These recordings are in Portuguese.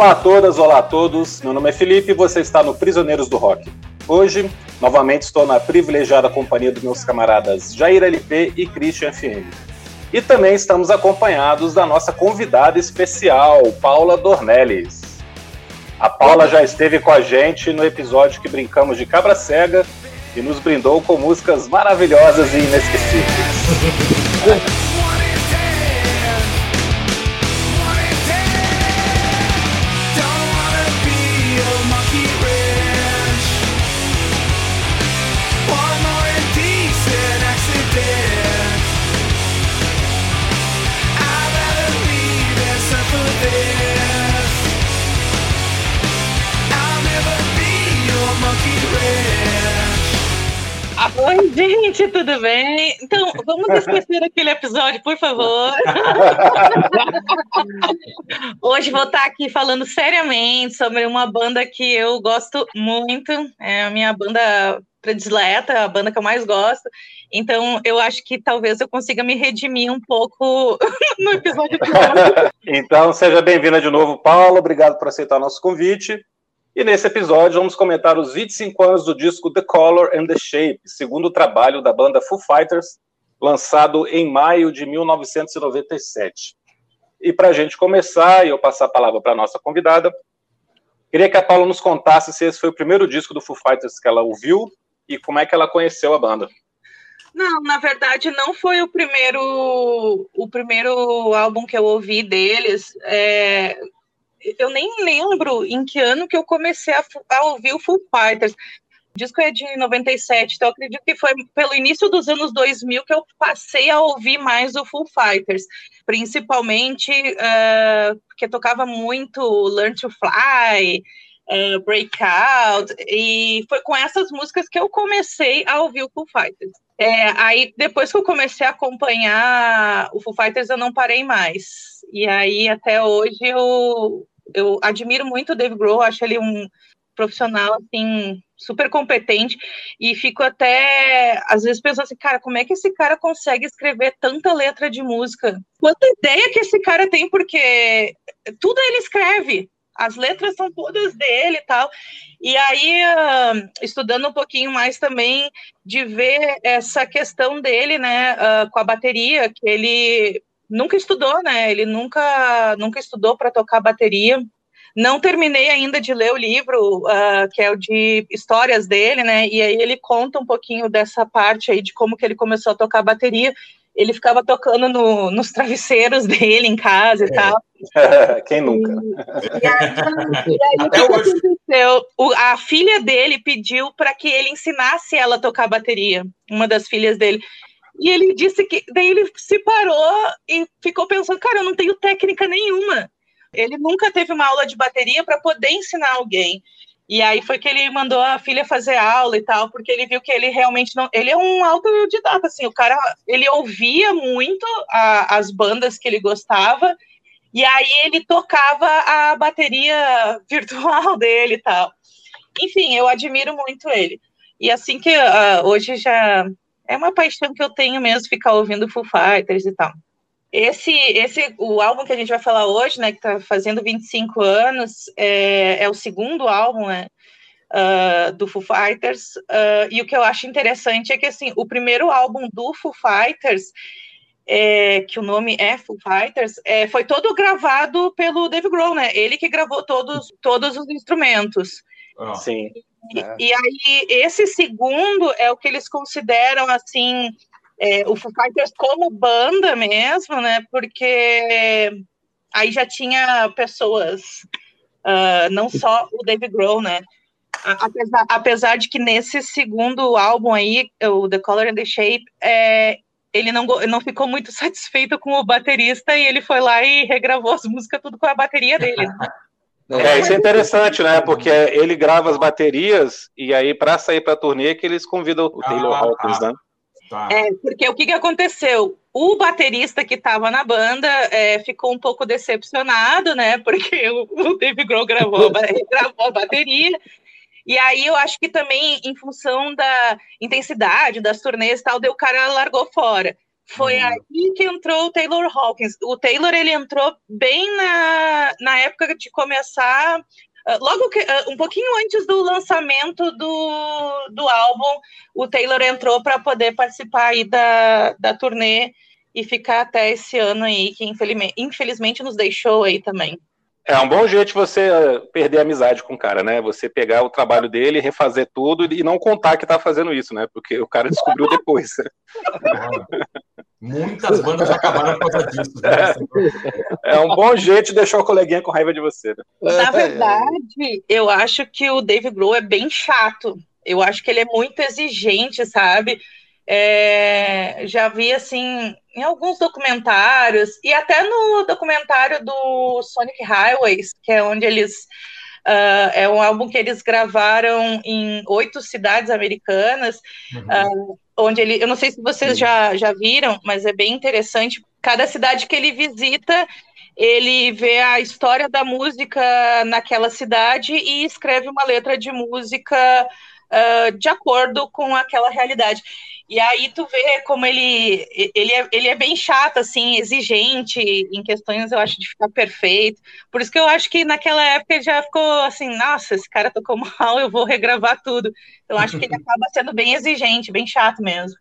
Olá a todas, olá a todos. Meu nome é Felipe e você está no Prisioneiros do Rock. Hoje, novamente estou na privilegiada companhia dos meus camaradas Jair LP e Christian FM. E também estamos acompanhados da nossa convidada especial, Paula Dornelles. A Paula já esteve com a gente no episódio que brincamos de cabra cega e nos brindou com músicas maravilhosas e inesquecíveis. gente, tudo bem? Então, vamos esquecer aquele episódio, por favor. Hoje vou estar aqui falando seriamente sobre uma banda que eu gosto muito, é a minha banda predileta, a banda que eu mais gosto. Então, eu acho que talvez eu consiga me redimir um pouco no episódio. então, seja bem-vinda de novo, Paulo. Obrigado por aceitar o nosso convite. E nesse episódio vamos comentar os 25 anos do disco The Color and the Shape, segundo trabalho da banda Foo Fighters, lançado em maio de 1997. E para a gente começar, e eu passar a palavra para a nossa convidada, queria que a Paula nos contasse se esse foi o primeiro disco do Foo Fighters que ela ouviu e como é que ela conheceu a banda. Não, na verdade não foi o primeiro o primeiro álbum que eu ouvi deles. É, eu nem lembro em que ano que eu comecei a, a ouvir o Full Fighters. O disco é de 97, então acredito que foi pelo início dos anos 2000 que eu passei a ouvir mais o Full Fighters, principalmente uh, porque tocava muito Learn to Fly, uh, Breakout, e foi com essas músicas que eu comecei a ouvir o Full Fighters. É, aí, depois que eu comecei a acompanhar o Full Fighters, eu não parei mais. E aí, até hoje, eu, eu admiro muito o Dave Grohl, acho ele um profissional, assim, super competente, e fico até, às vezes, pensando assim, cara, como é que esse cara consegue escrever tanta letra de música? Quanta ideia que esse cara tem, porque tudo ele escreve, as letras são todas dele e tal. E aí, uh, estudando um pouquinho mais também, de ver essa questão dele, né, uh, com a bateria, que ele nunca estudou, né? Ele nunca, nunca estudou para tocar bateria. Não terminei ainda de ler o livro, uh, que é o de histórias dele, né? E aí ele conta um pouquinho dessa parte aí de como que ele começou a tocar bateria. Ele ficava tocando no, nos travesseiros dele em casa e é. tal. Quem nunca? E, e aí, e aí o que, que aconteceu? O, a filha dele pediu para que ele ensinasse ela a tocar bateria, uma das filhas dele. E ele disse que daí ele se parou e ficou pensando, cara, eu não tenho técnica nenhuma. Ele nunca teve uma aula de bateria para poder ensinar alguém. E aí foi que ele mandou a filha fazer aula e tal, porque ele viu que ele realmente não. Ele é um autodidata, assim, o cara ele ouvia muito a, as bandas que ele gostava, e aí ele tocava a bateria virtual dele e tal. Enfim, eu admiro muito ele. E assim que uh, hoje já é uma paixão que eu tenho mesmo ficar ouvindo Foo Fighters e tal. Esse, esse, o álbum que a gente vai falar hoje, né, que está fazendo 25 anos, é, é o segundo álbum, né, uh, do Foo Fighters. Uh, e o que eu acho interessante é que, assim, o primeiro álbum do Foo Fighters, é, que o nome é Foo Fighters, é, foi todo gravado pelo Dave Grohl, né? Ele que gravou todos, todos os instrumentos. Oh. Sim. E, é. e, aí, esse segundo é o que eles consideram, assim, é, o Foo Fighters como banda mesmo, né? Porque aí já tinha pessoas, uh, não só o Dave Grohl, né? Apesar, apesar, de que nesse segundo álbum aí, o The Color and the Shape, é, ele não, não ficou muito satisfeito com o baterista e ele foi lá e regravou as músicas tudo com a bateria dele. É, isso é interessante, né? Porque ele grava as baterias e aí, para sair para a turnê, que eles convidam o Taylor ah, Hawkins, tá. né? Tá. É, porque o que, que aconteceu? O baterista que estava na banda é, ficou um pouco decepcionado, né? Porque o, o Dave Grohl gravou, gravou a bateria. E aí eu acho que também, em função da intensidade das turnês e tal, o cara largou fora. Foi uhum. aí que entrou o Taylor Hawkins. O Taylor ele entrou bem na, na época de começar ah, logo que, uh, um pouquinho antes do lançamento do, do álbum, o Taylor entrou para poder participar aí da, da turnê e ficar até esse ano aí, que infelizmente, infelizmente nos deixou aí também. É um bom jeito você eh, perder a amizade com o cara, né? Você pegar o trabalho dele, refazer tudo e não contar que tá fazendo isso, né? Porque o cara descobriu depois. Muitas bandas acabaram por causa disso. Né? É, é, um bom jeito de deixar o coleguinha com raiva de você. Né? Na verdade, eu acho que o Dave Grohl é bem chato. Eu acho que ele é muito exigente, sabe? É, já vi assim em alguns documentários e até no documentário do Sonic Highways, que é onde eles uh, é um álbum que eles gravaram em oito cidades americanas, uhum. uh, onde ele, eu não sei se vocês já, já viram, mas é bem interessante. Cada cidade que ele visita, ele vê a história da música naquela cidade e escreve uma letra de música uh, de acordo com aquela realidade. E aí tu vê como ele, ele, é, ele é bem chato, assim, exigente em questões, eu acho, de ficar perfeito. Por isso que eu acho que naquela época ele já ficou assim, nossa, esse cara tocou mal, eu vou regravar tudo. Eu acho que ele acaba sendo bem exigente, bem chato mesmo.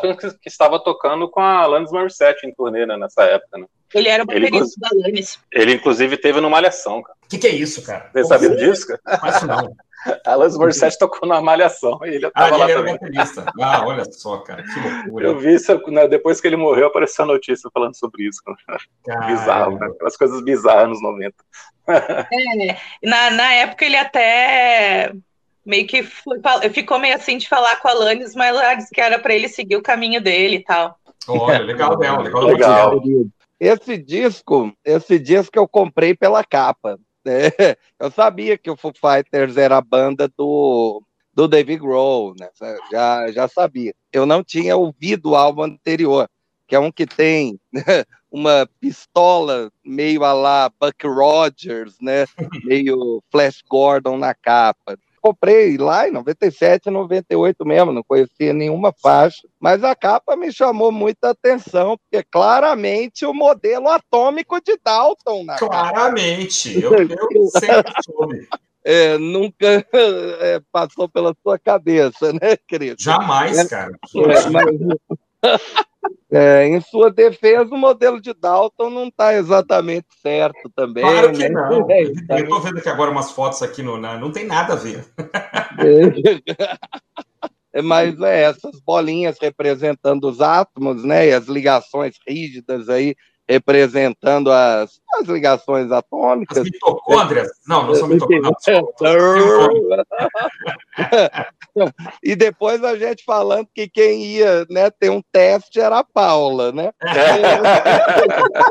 Taylor Hawkins que estava tocando com a Alanis Morissette em turnê né, nessa época, né? Ele era o baterista da Alanis. Ele, inclusive, teve no Malhação, cara. O que, que, é isso, cara? Você sabia disso, cara? Acho não. A Alanis Morissette tocou na Malhação e ele estava ah, lá também. Baterista. Ah, olha só, cara, que loucura. Eu vi isso, né, depois que ele morreu, apareceu a notícia falando sobre isso. Bizarro, né? Aquelas coisas bizarras nos 90. É, na, na época ele até meio que foi, ficou meio assim de falar com a Alanis, mas ela disse que era para ele seguir o caminho dele e tal. Olha, legal dela, legal, legal. Esse disco, esse disco eu comprei pela capa. Né? Eu sabia que o Foo Fighters era a banda do, do David Grohl, né? já, já sabia. Eu não tinha ouvido o álbum anterior, que é um que tem uma pistola meio a lá Buck Rogers, né? meio Flash Gordon na capa comprei lá em 97, 98 mesmo, não conhecia nenhuma faixa, mas a capa me chamou muita atenção, porque claramente o modelo atômico de Dalton na Claramente, eu, eu sempre soube. É, nunca é, passou pela sua cabeça, né, querido? Jamais, cara. É, mas, é, em sua defesa, o modelo de Dalton não está exatamente certo também. Claro que né? não. É, então... Eu estou vendo aqui agora umas fotos aqui, no, na... não tem nada a ver. É, mas é, essas bolinhas representando os átomos, né, e as ligações rígidas aí representando as, as ligações atômicas. As mitocôndrias? Não, não são mitocôndrias. e depois a gente falando que quem ia né, ter um teste era a Paula, né?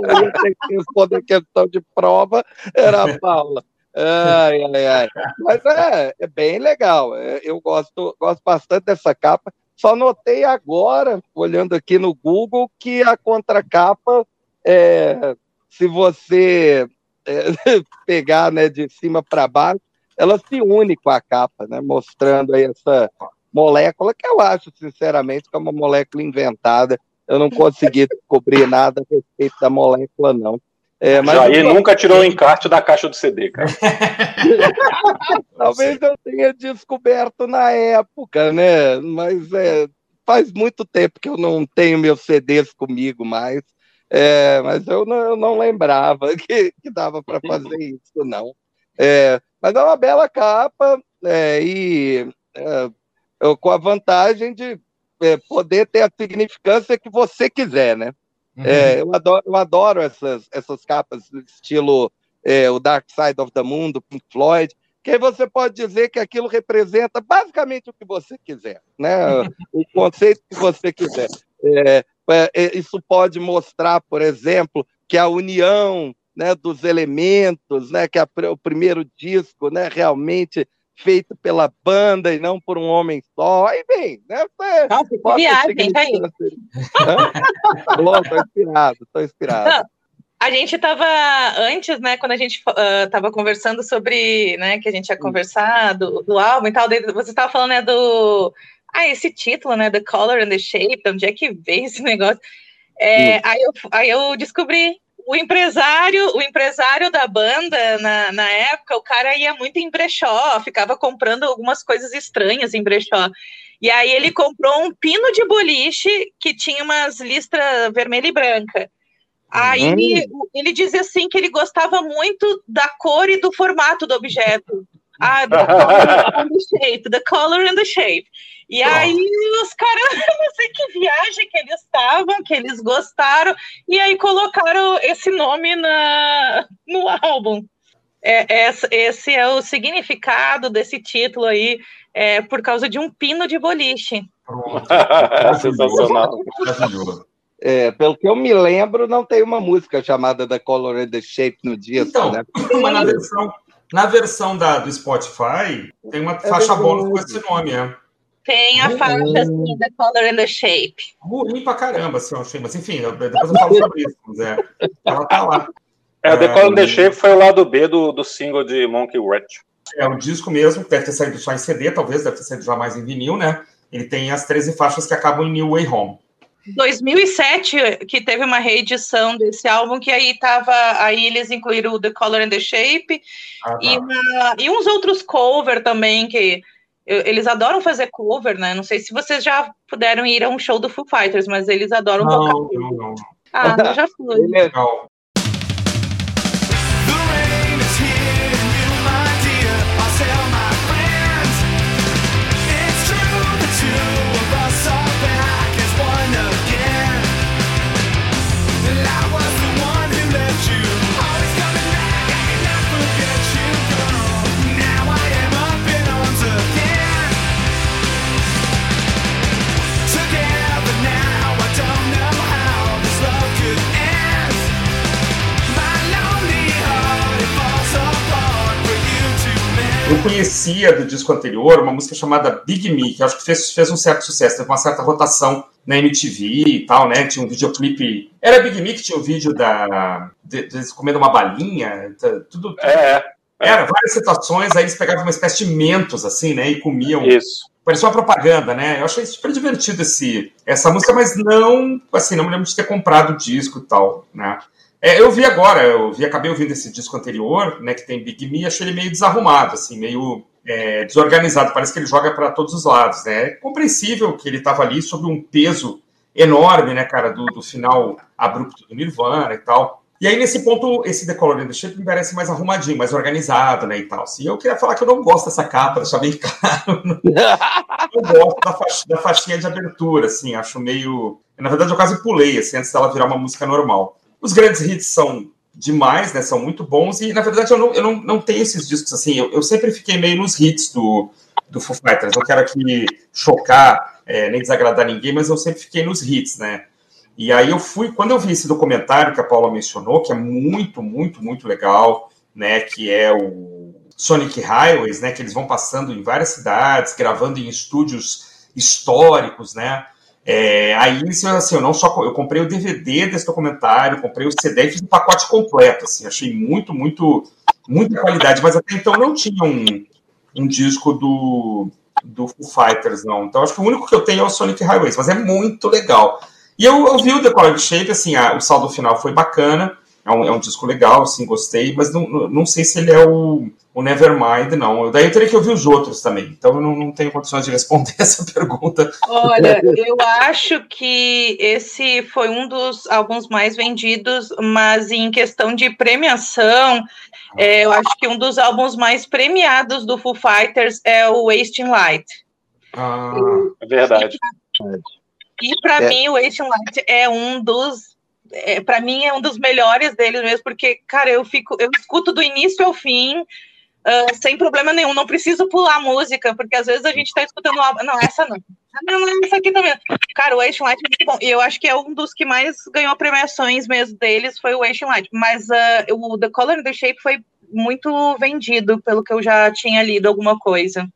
É. responder questão de prova era a Paula. Ai, ai, ai. Mas é, é bem legal. É, eu gosto, gosto bastante dessa capa. Só notei agora, olhando aqui no Google, que a contracapa é, se você é, pegar né, de cima para baixo, ela se une com a capa, né, mostrando aí essa molécula que eu acho, sinceramente, que é uma molécula inventada. Eu não consegui descobrir nada a respeito da molécula, não. É, mas Jair eu... nunca tirou o encarte da caixa do CD, cara. Talvez eu tenha descoberto na época, né? Mas é, faz muito tempo que eu não tenho meus CDs comigo mais. É, mas eu não, eu não, lembrava que, que dava para fazer isso, não. É, mas é uma bela capa é, e é, eu, com a vantagem de é, poder ter a significância que você quiser, né? Uhum. É, eu, adoro, eu adoro essas, essas capas do estilo o Dark Side of the Moon, do Pink Floyd, que você pode dizer que aquilo representa basicamente o que você quiser, né? o conceito que você quiser. É, isso pode mostrar, por exemplo, que a união né, dos elementos, né, que a, o primeiro disco né, realmente feito pela banda e não por um homem só. Aí vem, né? Não, que viagem, tá aí. Estou inspirado, estou inspirado. Não, a gente estava antes, né, quando a gente estava uh, conversando sobre, né, que a gente tinha conversado do álbum e tal, você estava falando, né, do, ah, esse título, né, The Color and the Shape, onde é que veio esse negócio? É, aí, eu, aí eu descobri o empresário, o empresário da banda na, na época, o cara ia muito em brechó, ficava comprando algumas coisas estranhas em brechó. E aí ele comprou um pino de boliche que tinha umas listras vermelha e branca. Aí uhum. ele, ele dizia assim que ele gostava muito da cor e do formato do objeto. Ah, the color and the shape, the color and the shape. E aí os caras, não sei que viagem que eles estavam, que eles gostaram, e aí colocaram esse nome na, no álbum. É, esse, esse é o significado desse título aí, é, por causa de um pino de boliche. Sensacional. É, pelo que eu me lembro, não tem uma música chamada The Color and the Shape no dia. Então, né? mas na versão, na versão da, do Spotify, tem uma é faixa bônus com esse nome, é. Tem a faixa assim, The Color and the Shape. Ruim pra caramba, assim, eu achei. Mas enfim, depois eu falo sobre isso. Mas é, ela tá lá. É, The Color and the Shape foi o lado B do, do single de Monkey Ratch. É o disco mesmo, deve ter saído só em CD, talvez, deve ter saído já mais em vinil, né? Ele tem as 13 faixas que acabam em New Way Home. 2007 que teve uma reedição desse álbum que aí tava aí eles incluíram The Color and the Shape ah, tá. e, uma, e, uns outros cover também que eles adoram fazer cover, né? Não sei se vocês já puderam ir a um show do Foo Fighters, mas eles adoram não, tocar. Não, não. Ah, já fui. Legal. Eu conhecia do disco anterior uma música chamada Big Me, que acho que fez, fez um certo sucesso, teve uma certa rotação na MTV e tal, né? Tinha um videoclipe. Era Big Me que tinha o um vídeo da. De, de, comendo uma balinha, tudo. tudo é, é. Era várias situações, aí eles pegavam uma espécie de mentos, assim, né? E comiam. Isso. Parecia uma propaganda, né? Eu achei super divertido esse, essa música, mas não, assim, não me lembro de ter comprado o disco e tal, né? É, eu vi agora, eu vi, acabei ouvindo esse disco anterior, né, que tem Big Me, achei ele meio desarrumado, assim, meio é, desorganizado, parece que ele joga para todos os lados, né? É compreensível que ele estava ali sob um peso enorme, né, cara, do, do, final abrupto do Nirvana e tal. E aí, nesse ponto, esse The Color and the Shape me parece mais arrumadinho, mais organizado, né, e tal. Assim, eu queria falar que eu não gosto dessa capa, deixar bem claro. eu gosto da, faixa, da faixinha de abertura, assim, acho meio... Na verdade, eu quase pulei, assim, antes dela virar uma música normal. Os grandes hits são demais, né? São muito bons. E, na verdade, eu não, eu não, não tenho esses discos assim. Eu, eu sempre fiquei meio nos hits do, do Foo Fighters. Não quero aqui chocar, é, nem desagradar ninguém, mas eu sempre fiquei nos hits, né? E aí eu fui, quando eu vi esse documentário que a Paula mencionou, que é muito, muito, muito legal, né? Que é o Sonic Highways, né? Que eles vão passando em várias cidades, gravando em estúdios históricos, né? É, aí, assim, eu não só eu comprei o DVD desse documentário, comprei o CD e fiz um pacote completo, assim, achei muito, muito, muita qualidade, mas até então não tinha um, um disco do, do Foo Fighters, não. Então, acho que o único que eu tenho é o Sonic Highways, mas é muito legal. E eu, eu vi o The Color Shape, assim, a, o saldo final foi bacana, é um, é um disco legal, assim, gostei, mas não, não sei se ele é o, o Nevermind, não. Daí eu teria que ouvir os outros também. Então eu não, não tenho condições de responder essa pergunta. Olha, eu acho que esse foi um dos álbuns mais vendidos, mas em questão de premiação, é, eu acho que um dos álbuns mais premiados do Foo Fighters é o Wasting Light. Ah, é verdade. E para é. mim, o Wasting Light é um dos é, para mim é um dos melhores deles mesmo, porque, cara, eu fico, eu escuto do início ao fim. uh, sem problema nenhum. Não preciso pular a música, porque às vezes a gente tá escutando uma... Não, essa não. Não, não, essa aqui também. Cara, o Asian Light é muito bom. E eu acho que é um dos que mais ganhou premiações mesmo deles, foi o Asian Light. Mas uh, o The Color and the Shape foi muito vendido, pelo que eu já tinha lido alguma coisa.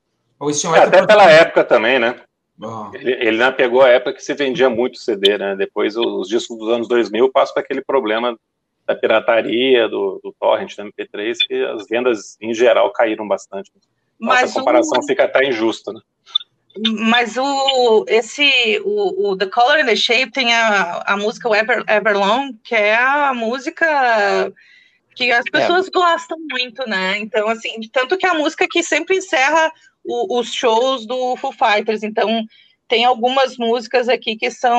É, até pela época também, né? Oh. Ele, ele não pegou a época que se vendia muito CD, né? Depois os discos dos anos 2000 passam para aquele problema da pirataria, do, do torrent, do MP3, que as vendas em geral caíram bastante. Mas a comparação o... fica até injusta, né? Mas o esse o, o, The Color and the Shape tem a, a música Ever, Everlong, que é a música que as é. pessoas é. gostam muito, né? Então, assim, tanto que a música que sempre encerra o, os shows do Foo Fighters. Então, tem algumas músicas aqui que são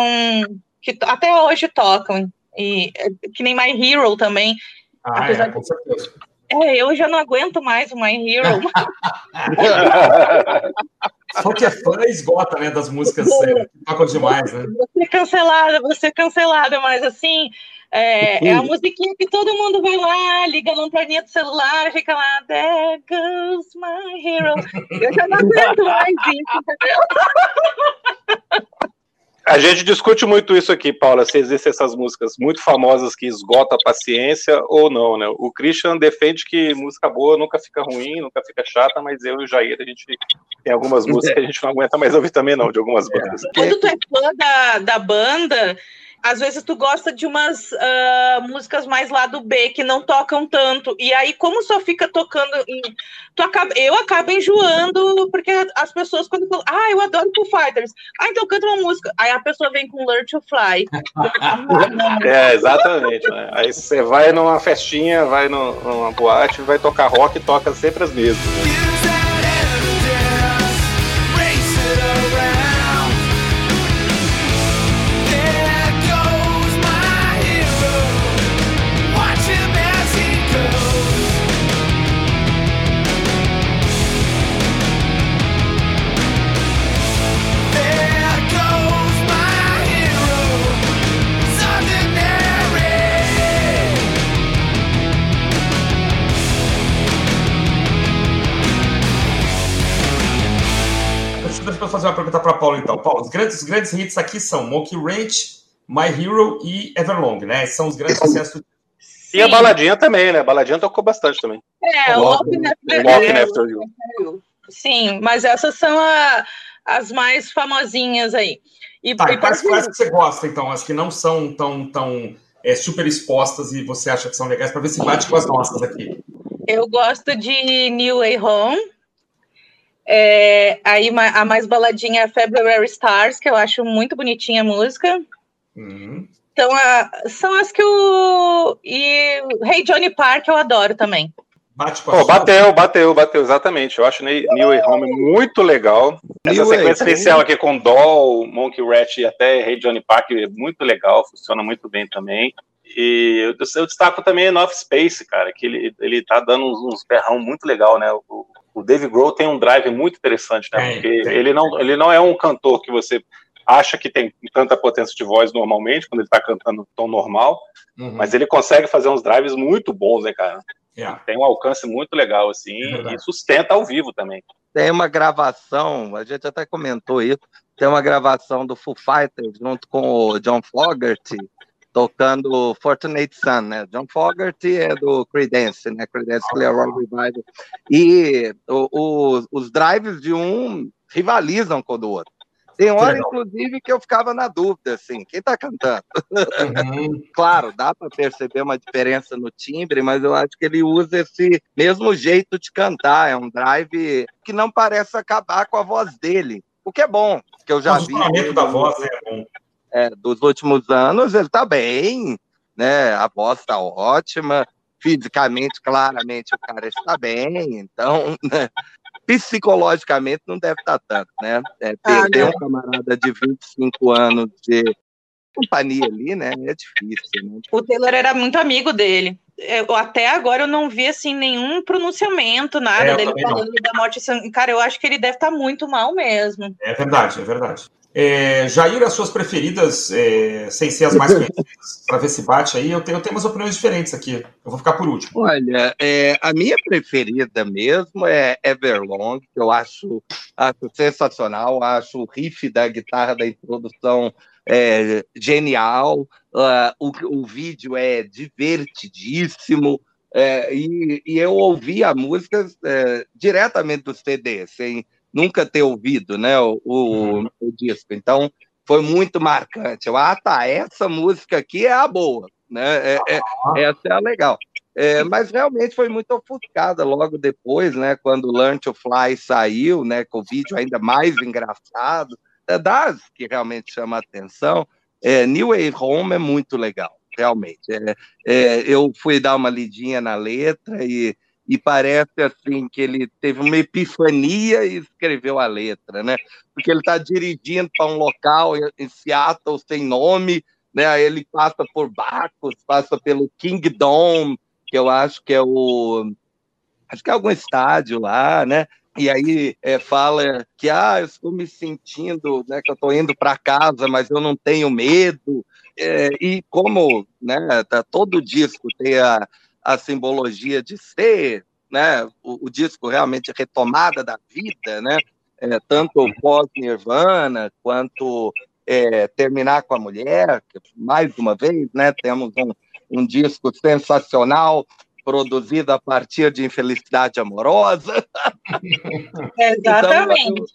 que até hoje tocam. E que nem My Hero também. Ah, é, com certeza. É, eu já não aguento mais o My Hero. Só que é fã esgota, né, das músicas é, que tocam demais, né? Você cancelada, você cancelada, mas assim, é, é, a musiquinha que todo mundo vai lá, liga a lanterninha do celular, fica lá, There goes my hero. Eu já não aguento mais isso, entendeu? A gente discute muito isso aqui, Paula, se existem essas músicas muito famosas que esgotam a paciência ou não, né? O Christian defende que música boa nunca fica ruim, nunca fica chata, mas eu e o Jair, a gente tem algumas músicas que a gente não aguenta mais ouvir também não, de algumas bandas. Quando tu é fã da, da banda, às vezes tu gosta de umas uh, músicas mais lá do B que não tocam tanto. E aí, como só fica tocando em. Tu acaba, eu acabo enjoando, porque as pessoas, quando falam, ah, eu adoro Foo Fighters. Ah, então canta uma música. Aí a pessoa vem com Learn to Fly. é, exatamente. Né? Aí você vai numa festinha, vai numa boate, vai tocar rock e toca sempre as mesmas. Né? Fazer uma pergunta para Paulo, então. Paulo, os grandes, os grandes hits aqui são Monkey Ranch, My Hero e Everlong, né? São os grandes sucessos. E a baladinha também, né? A baladinha tocou bastante também. É, o Walking After You. Sim, mas essas são a, as mais famosinhas aí. E, tá, e quais, quais que você gosta, então? As que não são tão, tão é, super expostas e você acha que são legais, para ver se bate com as nossas aqui. Eu gosto de New Way Home. É, aí a mais baladinha é February Stars, que eu acho muito bonitinha a música. Uhum. Então, a, são as que eu. E Hey Johnny Park eu adoro também. Bate oh, bateu, bateu, bateu, exatamente. Eu acho New Way Home muito legal. Essa New sequência Way. inicial aqui com Doll, Monkey Rat e até Hey Johnny Park é muito legal, funciona muito bem também. E eu, eu destaco também North Space, cara, que ele, ele tá dando uns, uns berrão muito legal, né? O, o Dave Grohl tem um drive muito interessante, né? Porque ele, não, ele não é um cantor que você acha que tem tanta potência de voz normalmente, quando ele está cantando tom normal, uhum. mas ele consegue fazer uns drives muito bons, né, cara? Yeah. Tem um alcance muito legal, assim, é e sustenta ao vivo também. Tem uma gravação, a gente até comentou isso, tem uma gravação do Foo Fighters junto com o John Fogerty, tocando Fortunate Son, né? John Fogerty é do Creedence, né? Creedence Clearwater Revival. E o, o, os drives de um rivalizam com o do outro. Tem hora, inclusive, que eu ficava na dúvida, assim, quem está cantando? Uhum. claro, dá para perceber uma diferença no timbre, mas eu acho que ele usa esse mesmo jeito de cantar. É um drive que não parece acabar com a voz dele, o que é bom, que eu já o vi. O da voz é bom é, dos últimos anos, ele está bem, né? A voz está ótima, fisicamente, claramente, o cara está bem, então, né? psicologicamente não deve estar tá tanto, né? É, perder ah, um camarada de 25 anos de companhia ali, né? É difícil. Né? O Taylor era muito amigo dele. eu, até agora eu não vi assim nenhum pronunciamento, nada é, dele falando não. da morte. Assim, cara, eu acho que ele deve estar tá muito mal mesmo. É verdade, é verdade. É, Jair, as suas preferidas, é, sem ser as mais conhecidas, para ver se bate aí, eu tenho, eu tenho umas opiniões diferentes aqui. Eu vou ficar por último. Olha, é, a minha preferida mesmo é Everlong, que eu acho, acho sensacional, acho o riff da guitarra da introdução é, genial, uh, o, o vídeo é divertidíssimo, é, e, e, eu ouvi a música é, diretamente do CD, sem nunca ter ouvido né, o, o, uhum. o, disco. Então, foi muito marcante. Eu, ah, tá, essa música aqui é a boa, né? É, é, essa é a legal. É, mas realmente foi muito ofuscada logo depois, né? Quando Learn to Fly saiu, né? Com o vídeo ainda mais engraçado, é das que realmente chama a atenção. É, New Way Home é muito legal, realmente. É, é, eu fui dar uma lidinha na letra e e parece assim que ele teve uma epifania e escreveu a letra, né? Porque ele está dirigindo para um local em Seattle sem nome, né? Aí ele passa por Bacos, passa pelo Kingdom, que eu acho que é o acho que é algum estádio lá, né? E aí é, fala que ah, eu estou me sentindo, né, que eu estou indo para casa, mas eu não tenho medo. É, e como, né, tá, todo disco tem a, a simbologia de ser, né, o, o disco realmente retomada da vida, né, é, tanto pós-Nirvana quanto é, terminar com a mulher, que, mais uma vez, né, temos um, um disco sensacional produzido a partir de infelicidade amorosa. Exatamente. Então,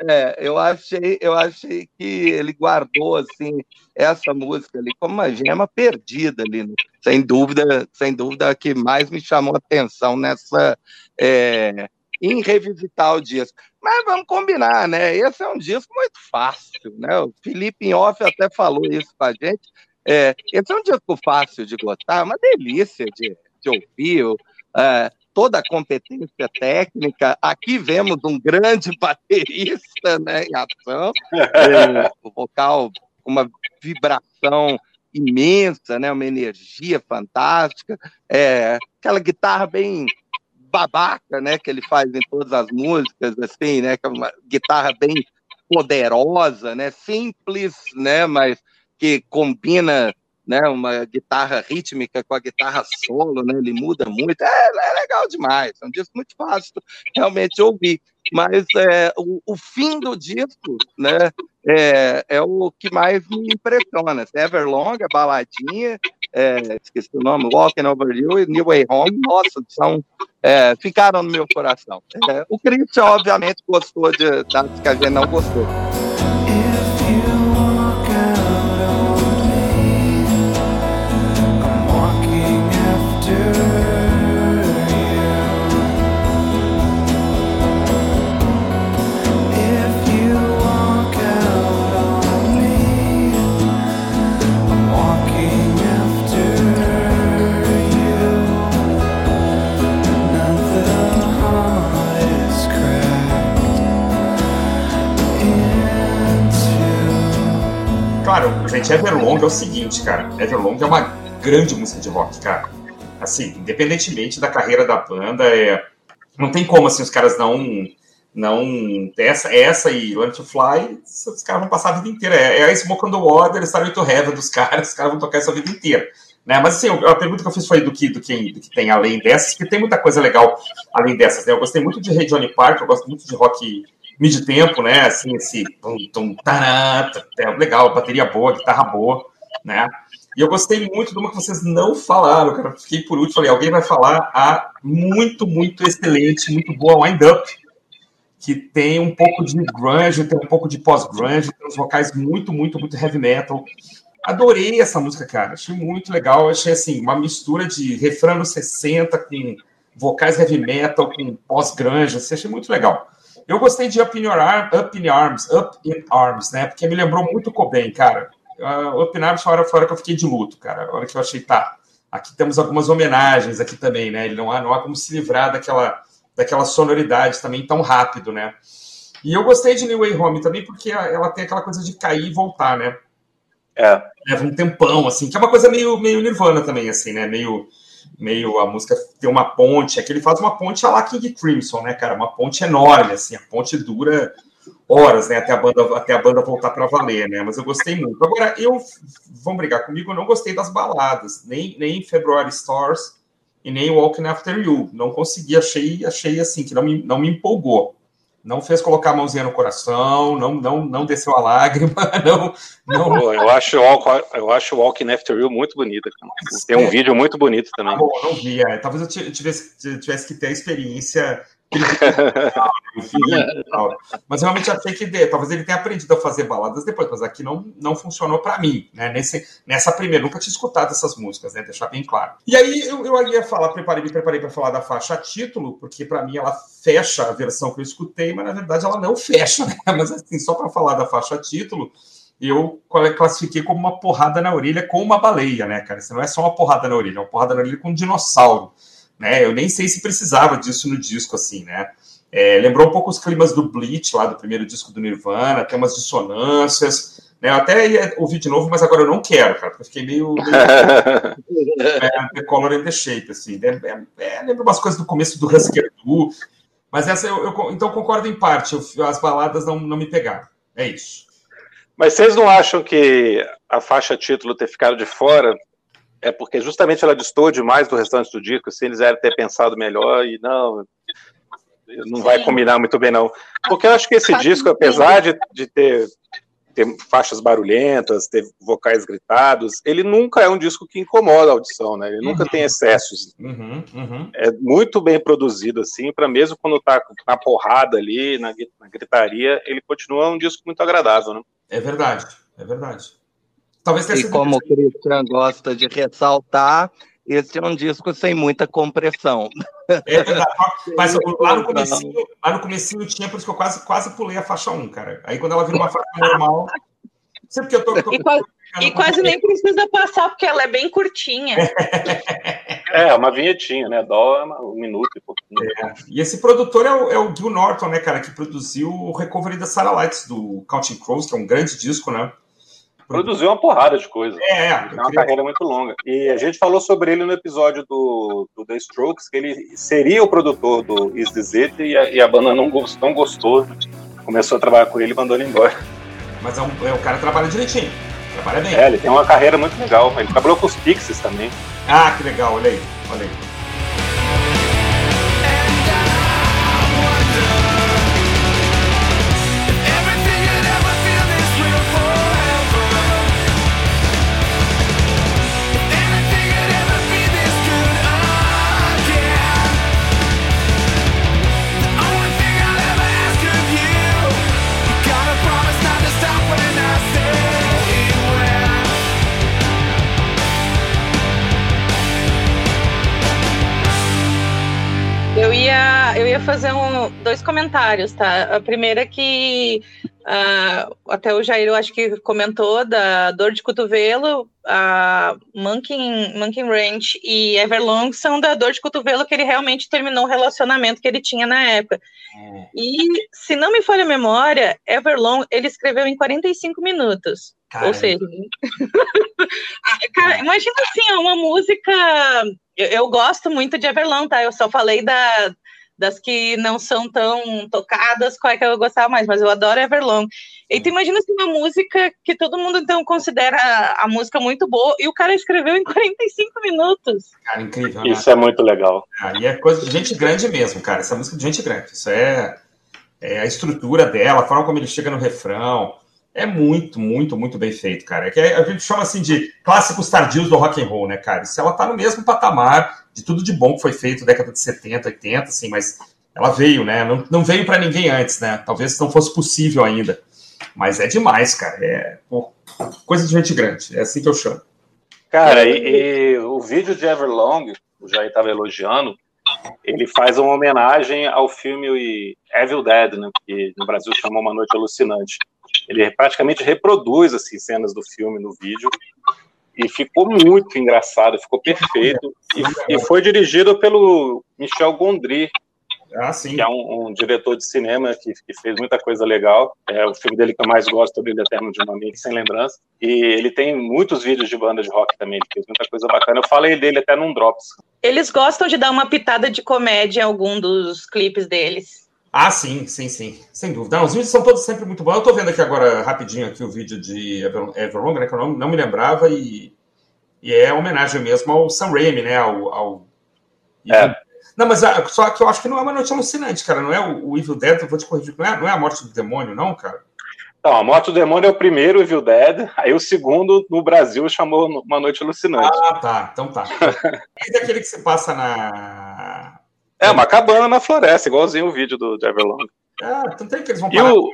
é, eu achei, eu achei que ele guardou assim essa música ali como uma gema perdida ali, né? sem dúvida, sem dúvida a que mais me chamou a atenção nessa é, em revisitar o disco. Mas vamos combinar, né? Esse é um disco muito fácil, né? O Felipe em off até falou isso com a gente. É, esse é um disco fácil de gostar, uma delícia de, de ouvir. É, toda a competência técnica. Aqui vemos um grande baterista né, em ação, o vocal uma vibração imensa, né, uma energia fantástica, é, aquela guitarra bem babaca, né, que ele faz em todas as músicas, assim, né, que é uma guitarra bem poderosa, né, simples, né, mas que combina né, uma guitarra rítmica com a guitarra solo, né, ele muda muito, é, é legal demais, é um disco muito fácil realmente ouvir, mas é, o, o fim do disco, né, é, é o que mais me impressiona, Everlong, a baladinha, é, esqueci o nome, Walking Over You e New Way Home, nossa, são, é, ficaram no meu coração. É, o Christian, obviamente, gostou de, das que a gente não gostou. Gente, Everlong é o seguinte, cara. Everlong é uma grande música de rock, cara. Assim, independentemente da carreira da banda, é... não tem como, assim, os caras não... não essa, essa e Learn to Fly, os caras vão passar a vida inteira. É, é a Smoke on the Water, Starry to Heaven dos caras, os caras vão tocar essa vida inteira. Né? Mas assim, a pergunta que eu fiz foi do que, do que, do que tem além dessas, porque tem muita coisa legal além dessas. Né? Eu gostei muito de Ray Johnny Park, eu gosto muito de rock mid-tempo, né? Assim, esse tum, tum, tará, é legal, bateria boa, guitarra boa, né? E eu gostei muito de uma que vocês não falaram, cara. Fiquei por último, falei, alguém vai falar a muito, muito excelente, muito boa Wind Up, que tem um pouco de grunge, tem um pouco de pós-grunge, tem uns vocais muito, muito, muito heavy metal. Adorei essa música, cara. Achei muito legal. Achei assim, uma mistura de refrão 60 com vocais heavy metal, com pós-grunge. Assim, achei muito legal. Eu gostei de Up in, Up in Arms, Up in Arms, né? Porque me lembrou muito Cobain, cara. Uh, Up in Arms foi a hora, foi a hora que eu fiquei de luto, cara. A hora que eu achei, tá, aqui temos algumas homenagens aqui também, né? Ele não há, não há como se livrar daquela, daquela sonoridade também tão rápido, né? E eu gostei de New Way Home também porque ela tem aquela coisa de cair e voltar, né? É. Leva um tempão, assim, que é uma coisa meio, meio Nirvana também, assim, né? Meio meio a música tem uma ponte, aqui ele faz uma ponte a lá King Crimson, né, cara? Uma ponte enorme, assim, a ponte dura horas, né, até a banda, até a banda voltar para valer, né? Mas eu gostei muito. Agora, eu vão brigar comigo, eu não gostei das baladas, nem, nem February Stars e nem Walking After You. Não consegui, achei, achei assim, que não me, não me empolgou não fez colocar a mãozinha no coração, não, não, não desceu a lágrima, não. não... eu acho eu acho o Walking After You muito bonito. Tem um é. vídeo muito bonito também. Ah, bom, não vi, é. talvez eu tivesse, tivesse que ter a experiência mas realmente achei que talvez ele tenha aprendido a fazer baladas depois, mas aqui não, não funcionou para mim, né? Nesse, nessa primeira, nunca tinha escutado essas músicas, né? Deixar bem claro. E aí eu, eu ia falar, preparei, me preparei para falar da faixa título, porque para mim ela fecha a versão que eu escutei, mas na verdade ela não fecha, né? Mas assim, só para falar da faixa título, eu classifiquei como uma porrada na orelha com uma baleia, né, cara? Isso não é só uma porrada na orelha, é uma porrada na orelha com um dinossauro né? Eu nem sei se precisava disso no disco, assim, né? É, lembrou um pouco os climas do Bleach, lá do primeiro disco do Nirvana, tem umas dissonâncias, né? Eu até ia ouvir de novo, mas agora eu não quero, cara, porque eu fiquei meio... meio é, the Color and the Shape, assim, né? É, é, lembra umas coisas do começo do Husker Du, mas essa eu, eu então concordo em parte, eu, as baladas não, não me pegaram, é isso. Mas vocês não acham que a faixa título ter ficado de fora é porque justamente ela distou demais do restante do disco, assim, eles devem ter pensado melhor e não, não vai combinar muito bem, não. Porque eu acho que esse disco, apesar de, de ter, ter faixas barulhentas, ter vocais gritados, ele nunca é um disco que incomoda a audição, né? Ele nunca uhum. tem excessos. Uhum, uhum. É muito bem produzido, assim, para mesmo quando tá na porrada ali, na, na gritaria, ele continua um disco muito agradável, né? É verdade, é verdade. Talvez e como o Christian gosta de ressaltar, esse é um disco sem muita compressão. É verdade. Mas lá no comecinho, lá no comecinho tinha, por isso que eu quase, quase pulei a faixa 1, cara. Aí quando ela vira uma faixa normal. Sempre que eu tô. tô e quase, e quase nem precisa passar, porque ela é bem curtinha. É, uma vinhetinha, né? Dó é um minuto e pouquinho. É. E esse produtor é o, é o Gil Norton, né, cara, que produziu o Recovery da Sarah Lights, do Counting Crows, que é um grande disco, né? Produziu uma porrada de coisas. É, é uma carreira muito longa. E a gente falou sobre ele no episódio do, do The Strokes, que ele seria o produtor do Is This It, e a, e a banda não gostou, não gostou, começou a trabalhar com ele e mandou ele embora. Mas é um, é, o cara trabalha direitinho, trabalha bem. É, ele tem uma carreira muito legal. Ele trabalhou com os Pixies também. Ah, que legal, olha aí, olha aí. Fazer um, dois comentários, tá? A primeira é que uh, até o Jair, eu acho que comentou da dor de cotovelo, a Monkey, Monkey Ranch e Everlong são da dor de cotovelo que ele realmente terminou o relacionamento que ele tinha na época. É. E, se não me falha a memória, Everlong ele escreveu em 45 minutos. Ou seja, ah, cara, imagina assim, uma música eu, eu, gosto muito de Everlong, tá? Eu só falei da, das que não são tão tocadas, qual é que eu gostava mais, mas eu adoro Everlong. E tu imagina assim, uma música que todo mundo então considera a música muito boa, e o cara escreveu em 45 minutos. Cara, incrível. Né? Isso é muito legal. Ah, e é coisa de gente grande mesmo, cara. Essa música é de gente grande. Isso é, é a estrutura dela, a forma como ele chega no refrão é muito, muito, muito bem feito, cara. É que a gente chama assim de clássicos tardios do rock and roll, né, cara? Se ela tá no mesmo patamar de tudo de bom que foi feito na década de 70, 80, assim, mas ela veio, né? Não, não veio para ninguém antes, né? Talvez não fosse possível ainda. Mas é demais, cara. É pô, coisa de gente grande. É assim que eu chamo. Cara, e, e o vídeo de Everlong, o Jair estava elogiando, ele faz uma homenagem ao filme Evil Dead, né? Que no Brasil chamou Uma Noite Alucinante. Ele praticamente reproduz assim cenas do filme no vídeo e ficou muito engraçado, ficou perfeito e, e foi dirigido pelo Michel Gondry, Ah, sim. Que é um, um diretor de cinema que, que, fez muita coisa legal. É o filme dele que eu mais gosto, O Brilho Eterno de uma Mente Sem Lembrança. E ele tem muitos vídeos de banda de rock também, ele fez muita coisa bacana. Eu falei dele até num Drops. Eles gostam de dar uma pitada de comédia em algum dos clipes deles. Ah, sim, sim, sim. Sem dúvida. Não, os vídeos são todos sempre muito bons. Eu tô vendo aqui agora, rapidinho, aqui o vídeo de Everlong, né, que eu não, não me lembrava, e, e é homenagem mesmo ao Sam Raimi, né, ao... ao... É. Não, mas a, só que eu acho que não é uma noite alucinante, cara. Não é o, o Evil Dead, eu vou te corrigir, não é, não é a morte do demônio, não, cara? Não, a Morte do Demônio é o primeiro Evil Dead, aí o segundo no Brasil chamou Uma Noite Alucinante. Ah, tá, então tá. Esse é aquele que se passa na. É, uma cabana na floresta, igualzinho o vídeo do Everlong. Ah, então tem que eles vão parar. E o,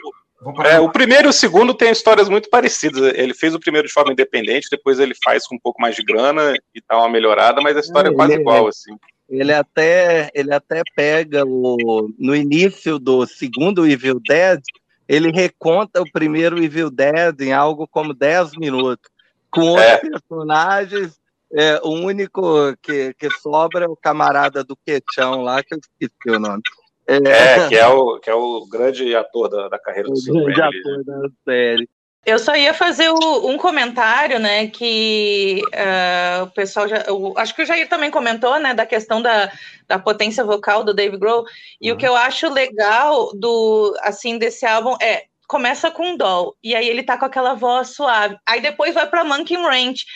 é, o primeiro e o segundo têm histórias muito parecidas. Ele fez o primeiro de forma independente, depois ele faz com um pouco mais de grana e dá uma melhorada, mas a história é, é quase igual, assim. Ele até, ele até pega o, no início do segundo Evil Dead, ele reconta o primeiro Evil Dead em algo como 10 minutos, com outros é. personagens. É, o único que, que sobra é o camarada do Quechão lá, que eu esqueci o nome. É, é que, é o, que é o grande ator da, da carreira do O grande ator da série. Eu só ia fazer o, um comentário, né, que uh, o pessoal já, eu, acho que o Jair também comentou, né, da questão da, da potência vocal do Dave Grohl, e uhum. o que eu acho legal do, assim, desse álbum é, começa com Doll, e aí ele tá com aquela voz suave, aí depois vai para Monkey Ranch,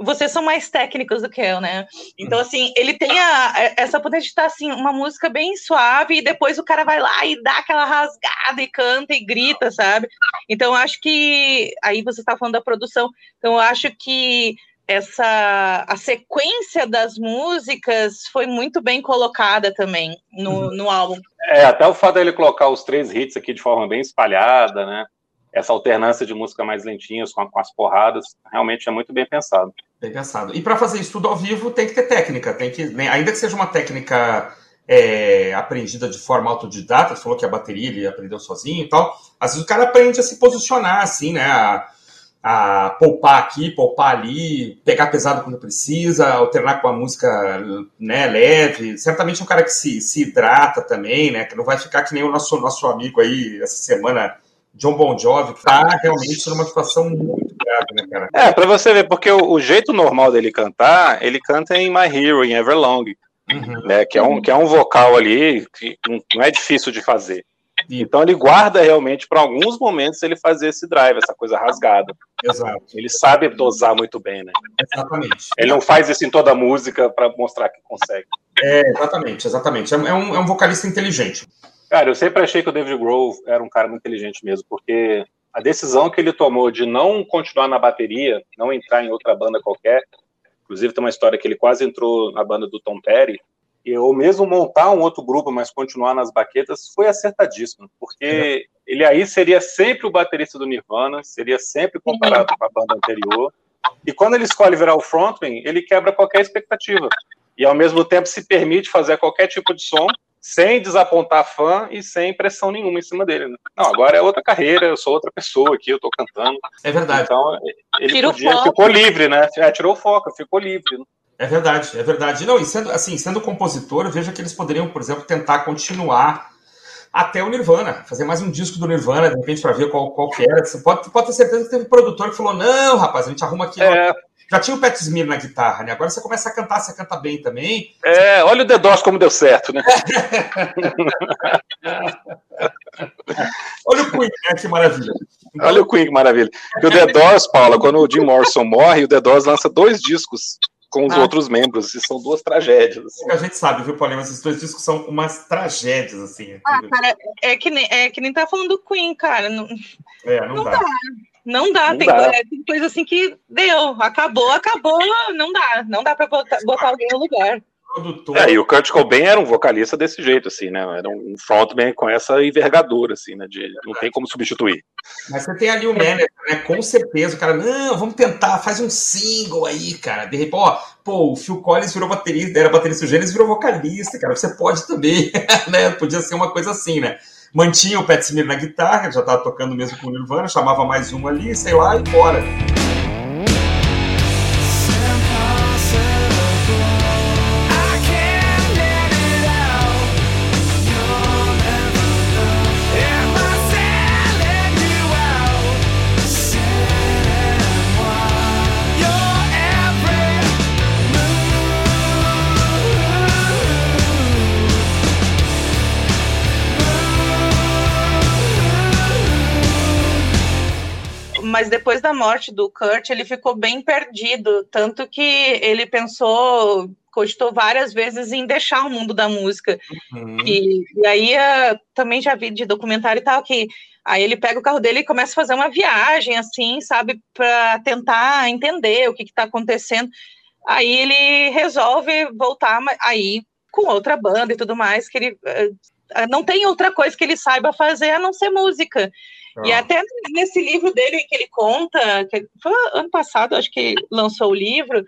vocês são mais técnicos do que eu, né? Então, assim, ele tem a, essa potência de estar, assim, uma música bem suave, e depois o cara vai lá e dá aquela rasgada e canta e grita, sabe? Então, acho que. Aí você está falando da produção, então acho que essa a sequência das músicas foi muito bem colocada também no, uhum. no álbum. É, até o fato dele colocar os três hits aqui de forma bem espalhada, né? essa alternância de música mais lentinhas com, com as porradas, realmente é muito bem pensado. Bem pensado. E para fazer isso tudo ao vivo tem que ter técnica, tem que, né, ainda que seja uma técnica é, aprendida de forma autodidata, você falou que a bateria ele aprendeu sozinho e tal, às vezes o cara aprende a se posicionar assim, né, a, a poupar aqui, poupar ali, pegar pesado quando precisa, alternar com a música né, leve. Certamente é um cara que se, se hidrata também, né? Que não vai ficar que nem o nosso, nosso amigo aí essa semana John Bon Jovi, que tá realmente numa situação muito grave, né, cara? É, pra você ver, porque o, o, jeito normal dele cantar, ele canta em My Hero, em Everlong, uhum. né, que é, um, que é um vocal ali que não é difícil de fazer. Então ele guarda realmente para alguns momentos ele fazer esse drive, essa coisa rasgada. Exato. Ele sabe dosar muito bem, né? Exatamente. Ele não faz isso em toda a música para mostrar que consegue. É, exatamente, exatamente. É um, é um vocalista inteligente. Cara, eu sempre achei que o David Grohl era um cara muito inteligente mesmo, porque a decisão que ele tomou de não continuar na bateria, não entrar em outra banda qualquer, inclusive tem uma história que ele quase entrou na banda do Tom Petty, ou mesmo montar um outro grupo, mas continuar nas baquetas, foi acertadíssimo, porque é. ele aí seria sempre o baterista do Nirvana, seria sempre comparado com a banda anterior, e quando ele escolhe virar o frontman, ele quebra qualquer expectativa, e ao mesmo tempo se permite fazer qualquer tipo de som, sem desapontar fã e sem pressão nenhuma em cima dele. Né? Não, agora é outra carreira, eu sou outra pessoa aqui, eu tô cantando. É verdade. Então, ele podia, ficou livre, né? É, tirou o foco, ficou livre. Né? É verdade, é verdade. Não, e sendo assim, sendo compositor, veja que eles poderiam, por exemplo, tentar continuar até o Nirvana, fazer mais um disco do Nirvana, de repente, para ver qual, qual que era. Você pode, pode ter certeza que teve produtor que falou: não, rapaz, a gente arruma aqui. É, já tinha o Pat Smear na guitarra, né? Agora você começa a cantar, você canta bem também. É, olha o The Doors como deu certo, né? olha o Queen, né? Que maravilha. Então... Olha o Queen, que maravilha. E o The Doors, Paula, quando o Jim Morrison morre, o The Doors lança dois discos com os ah. outros membros, e são duas tragédias. Assim. A gente sabe, viu, Paulinho? Esses dois discos são umas tragédias, assim. Ah, cara, é que nem, é que nem tá falando do Queen, cara. Não, é, não, não dá. dá. Não dá, não tem, dá. Tem, coisa assim que deu, acabou, acabou, não dá, não dá para botar, botar alguém no lugar. É, e o Kurt Cobain era um vocalista desse jeito, assim, né? Era um frontman com essa envergadura, assim, né? De, não tem como substituir. Mas você tem ali o manager, né? Com certeza, o cara, não, vamos tentar, faz um single aí, cara. De repente, ó, pô, o Phil Collins virou baterista, era baterista do Gênesis, virou vocalista, cara. Você pode também, né? Podia ser uma coisa assim, né? mantinha o Pat Smear na guitarra, já estava tocando mesmo com o Nirvana, chamava mais um ali, sei lá, e bora. Mas depois da morte do Kurt, ele ficou bem perdido, tanto que ele pensou, cogitou várias vezes em deixar o mundo da música. Uhum. E, e, aí uh, também já vi de documentário e tal que aí ele pega o carro dele e começa a fazer uma viagem, assim, sabe, para tentar entender o que está acontecendo. Aí ele resolve voltar, aí com outra banda e tudo mais, que ele uh, não tem outra coisa que ele saiba fazer a não ser música. E até nesse livro dele que ele conta, que foi ano passado, acho que lançou o livro,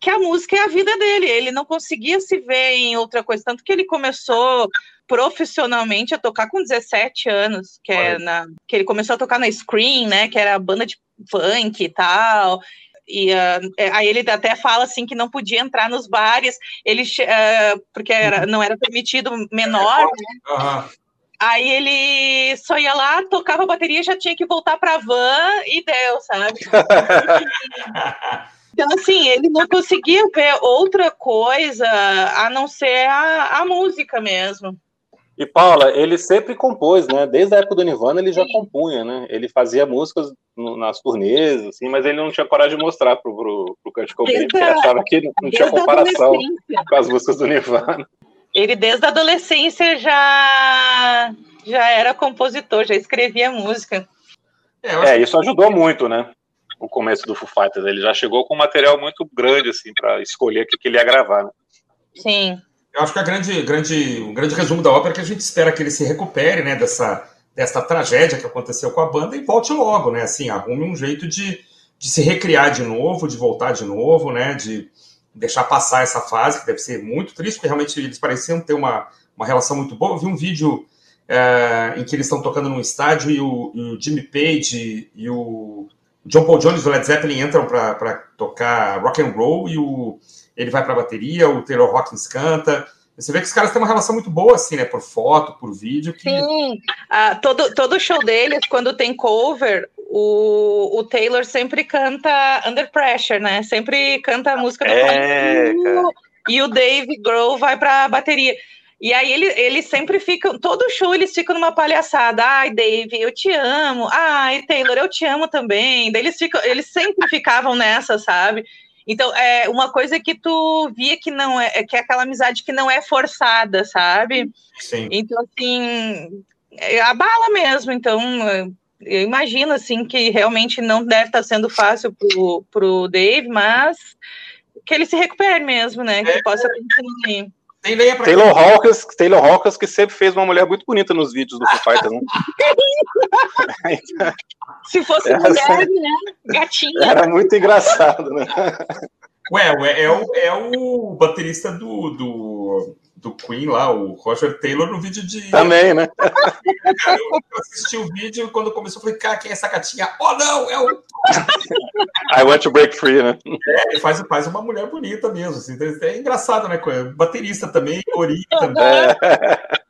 que a música é a vida dele. Ele não conseguia se ver em outra coisa, tanto que ele começou profissionalmente a tocar com 17 anos, que, é na, que ele começou a tocar na Scream, né, que era a banda de funk e tal. E uh, aí ele até fala assim que não podia entrar nos bares, ele uh, porque era, não era permitido menor, né? Uhum. Aí ele só ia lá, tocava a bateria, já tinha que voltar para a van e deu, sabe? então, assim, ele não conseguia ver outra coisa a não ser a, a música mesmo. E Paula, ele sempre compôs, né? Desde a época do Nirvana ele já Sim. compunha, né? Ele fazia músicas no, nas turnês, assim, mas ele não tinha coragem de mostrar pro, pro, pro Kurt Cobain, porque achava que não, não tinha comparação com as músicas do Nirvana. Ele desde a adolescência já já era compositor, já escrevia música. É, é isso ajudou muito, né? O começo do Foo Fighters, ele já chegou com um material muito grande assim para escolher o que, que ele ia gravar. Né? Sim. Eu acho que a grande, grande, um grande resumo da ópera é que a gente espera que ele se recupere, né, dessa, dessa tragédia que aconteceu com a banda e volte logo, né, assim, arrume um jeito de, de se recriar de novo, de voltar de novo, né, de deixar passar essa fase, que deve ser muito triste, porque realmente eles pareciam ter uma, uma relação muito boa. Eu vi um vídeo é, em que eles estão tocando num estádio e o, e o Jimmy Page e o John Paul Jones do Led Zeppelin entram para tocar rock and roll e o, ele vai para a bateria, o Taylor Hawkins canta. Você vê que os caras têm uma relação muito boa, assim, né? Por foto, por vídeo. Que... Sim, ah, todo, todo show deles, quando tem cover, o, o Taylor sempre canta Under Pressure, né? Sempre canta a música do é, E o Dave Grohl vai para a bateria. E aí ele, eles sempre ficam, todo show eles ficam numa palhaçada. Ai, Dave, eu te amo. Ai, Taylor, eu te amo também. Daí eles, ficam, eles sempre ficavam nessa, sabe? Então, é uma coisa que tu via que não é, que é aquela amizade que não é forçada, sabe? Sim. Então, assim, é, abala mesmo. Então, eu imagino, assim, que realmente não deve estar sendo fácil pro, pro Dave, mas que ele se recupere mesmo, né? Que é, possa continuar. Tem lenha pra Taylor Hawkins, Taylor Hawkins, que sempre fez uma mulher muito bonita nos vídeos do Foo Fighters, né? Se fosse Essa... mulher, né? Gatinha. Era muito engraçado, né? Ué, ué é, o, é o baterista do, do, do Queen lá, o Roger Taylor, no vídeo de. Também, né? Cara, eu, assisti o vídeo quando começou, eu falei, cara, quem é essa gatinha? Oh, não, é o. I want to break free, né? É, ele faz, faz uma mulher bonita mesmo. Assim, é engraçado, né? Baterista também, Ori também. É.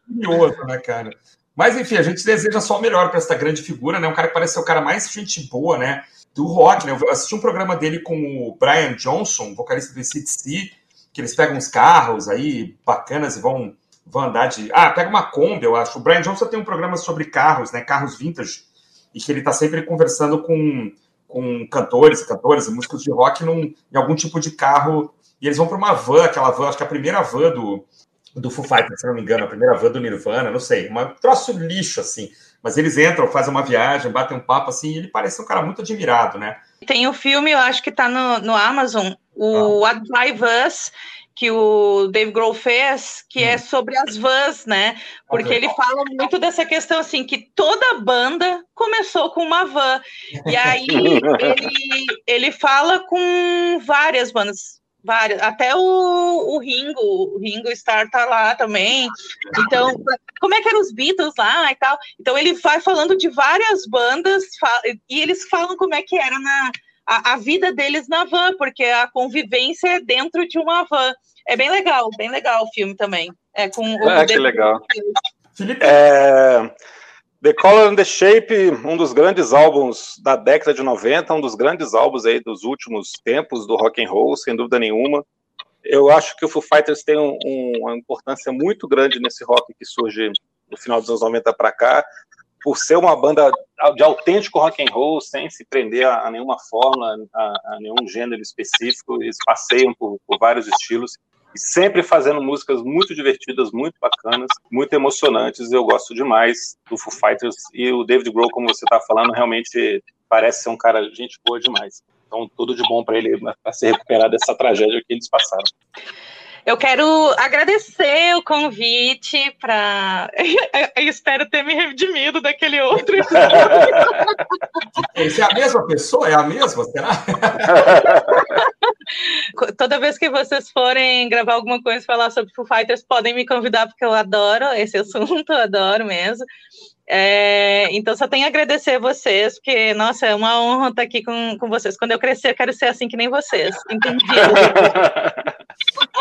Curioso, né, cara? Mas enfim, a gente deseja só o melhor para essa grande figura, né? Um cara que parece ser o cara mais gente boa, né? Do rock, né? Eu assisti um programa dele com o Brian Johnson, vocalista do CDC que eles pegam uns carros aí bacanas e vão, vão andar de. Ah, pega uma Kombi, eu acho. O Brian Johnson tem um programa sobre carros, né? Carros vintage, e que ele está sempre conversando com, com cantores e cantoras e músicos de rock num, em algum tipo de carro. E eles vão para uma van, aquela van, acho que é a primeira van do, do Foo Fighters, se não me engano, a primeira van do Nirvana, não sei, um troço lixo, assim. Mas eles entram, fazem uma viagem, batem um papo, assim, e ele parece um cara muito admirado, né? Tem o um filme, eu acho que tá no, no Amazon, o ah. What Drive Us, que o Dave Grohl fez, que hum. é sobre as vans, né? Porque ele fala muito dessa questão, assim, que toda banda começou com uma van. E aí ele, ele fala com várias bandas, várias, até o, o Ringo, o Ringo Starr tá lá também. Então, como é que eram os Beatles lá e tal? Então ele vai falando de várias bandas e eles falam como é que era na a, a, vida deles na van, porque a convivência é dentro de uma van. É bem legal, bem legal o filme também. É com ah, que legal. É, the Color and the Shape, um dos grandes álbuns da década de 90, um dos grandes álbuns aí dos últimos tempos do rock and roll, sem dúvida nenhuma. Eu acho que o Foo Fighters tem um, um, uma importância muito grande nesse rock que surge no final dos anos 90 para cá. Por ser uma banda de autêntico rock and roll, sem se prender a, a nenhuma fórmula, a, a, nenhum gênero específico, eles passeiam por, por vários estilos e sempre fazendo músicas muito divertidas, muito bacanas, muito emocionantes. Eu gosto demais do Foo Fighters e o David Grohl, como você está falando, realmente parece ser um cara gente boa demais. Então, tudo de bom para ele para se recuperar dessa tragédia que eles passaram. Eu quero agradecer o convite para. espero ter me redimido daquele outro Esse é a mesma pessoa? É a mesma? Será? Toda vez que vocês forem gravar alguma coisa, falar sobre Foo Fighters, podem me convidar, porque eu adoro esse assunto, eu adoro mesmo. É, então, só tenho a agradecer a vocês, porque, nossa, é uma honra estar aqui com, com vocês. Quando eu crescer, eu quero ser assim que nem vocês.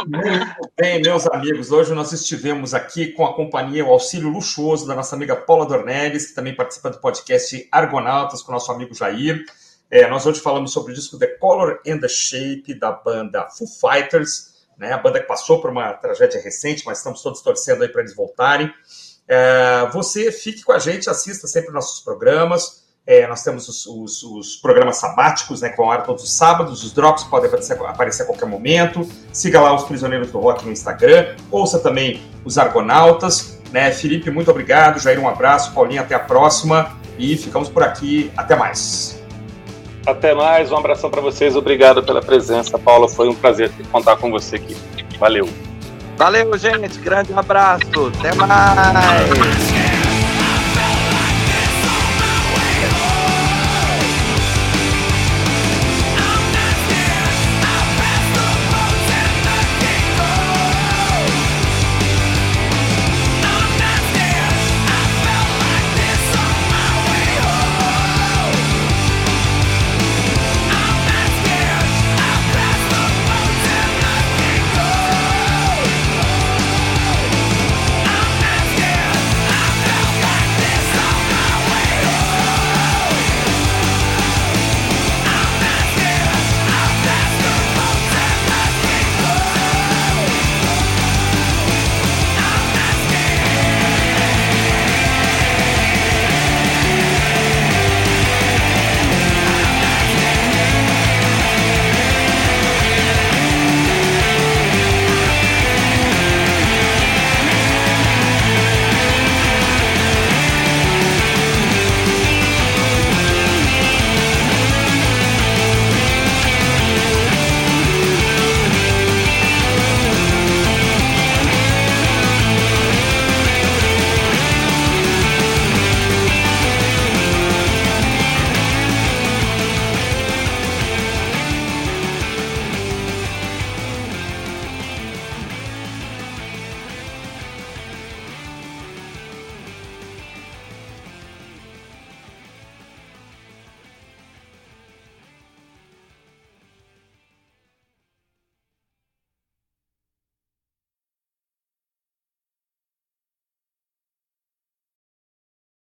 Entendi. bem, meus amigos, hoje nós estivemos aqui com a companhia, o auxílio luxuoso da nossa amiga Paula Dornelles, que também participa do podcast Argonautas com o nosso amigo Jair. É, nós hoje falamos sobre o disco The Color and the Shape da banda Foo Fighters, né, a banda que passou por uma tragédia recente, mas estamos todos torcendo aí para eles voltarem. É, você fique com a gente, assista sempre nossos programas. É, nós temos os, os, os, programas sabáticos, né, que vão ar todos os sábados, os drops podem aparecer, aparecer, a qualquer momento. Siga lá os Prisioneiros do Rock no Instagram, ouça também os Argonautas. Né? Felipe, muito obrigado. Jair, um abraço. Paulinho, até a próxima. E ficamos por aqui. Até mais. Até mais. Um abração para vocês. Obrigado pela presença, Paula. Foi um prazer contar com você aqui. Valeu. Valeu, gente. Grande abraço. Até mais.